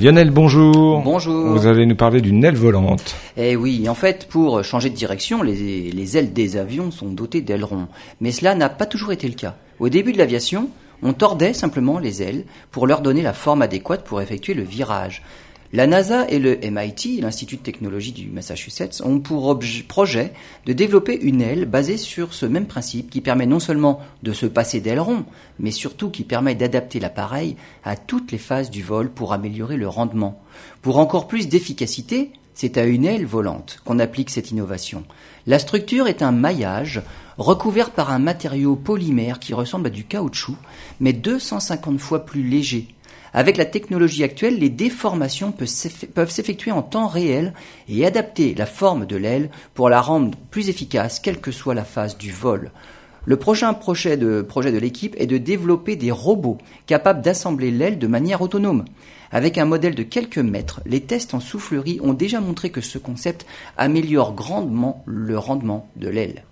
Lionel, bonjour. Bonjour. Vous allez nous parler d'une aile volante. Eh oui, en fait, pour changer de direction, les, les ailes des avions sont dotées d'ailerons. Mais cela n'a pas toujours été le cas. Au début de l'aviation, on tordait simplement les ailes pour leur donner la forme adéquate pour effectuer le virage. La NASA et le MIT, l'Institut de technologie du Massachusetts, ont pour projet de développer une aile basée sur ce même principe qui permet non seulement de se passer d'aileron, mais surtout qui permet d'adapter l'appareil à toutes les phases du vol pour améliorer le rendement. Pour encore plus d'efficacité, c'est à une aile volante qu'on applique cette innovation. La structure est un maillage recouvert par un matériau polymère qui ressemble à du caoutchouc, mais 250 fois plus léger avec la technologie actuelle, les déformations peuvent s'effectuer en temps réel et adapter la forme de l'aile pour la rendre plus efficace, quelle que soit la phase du vol. Le prochain projet de, l'équipe est de développer des robots capables d'assembler l'aile de manière autonome. Avec un modèle de quelques mètres, les tests en soufflerie ont déjà montré que ce concept améliore grandement le rendement de l'aile.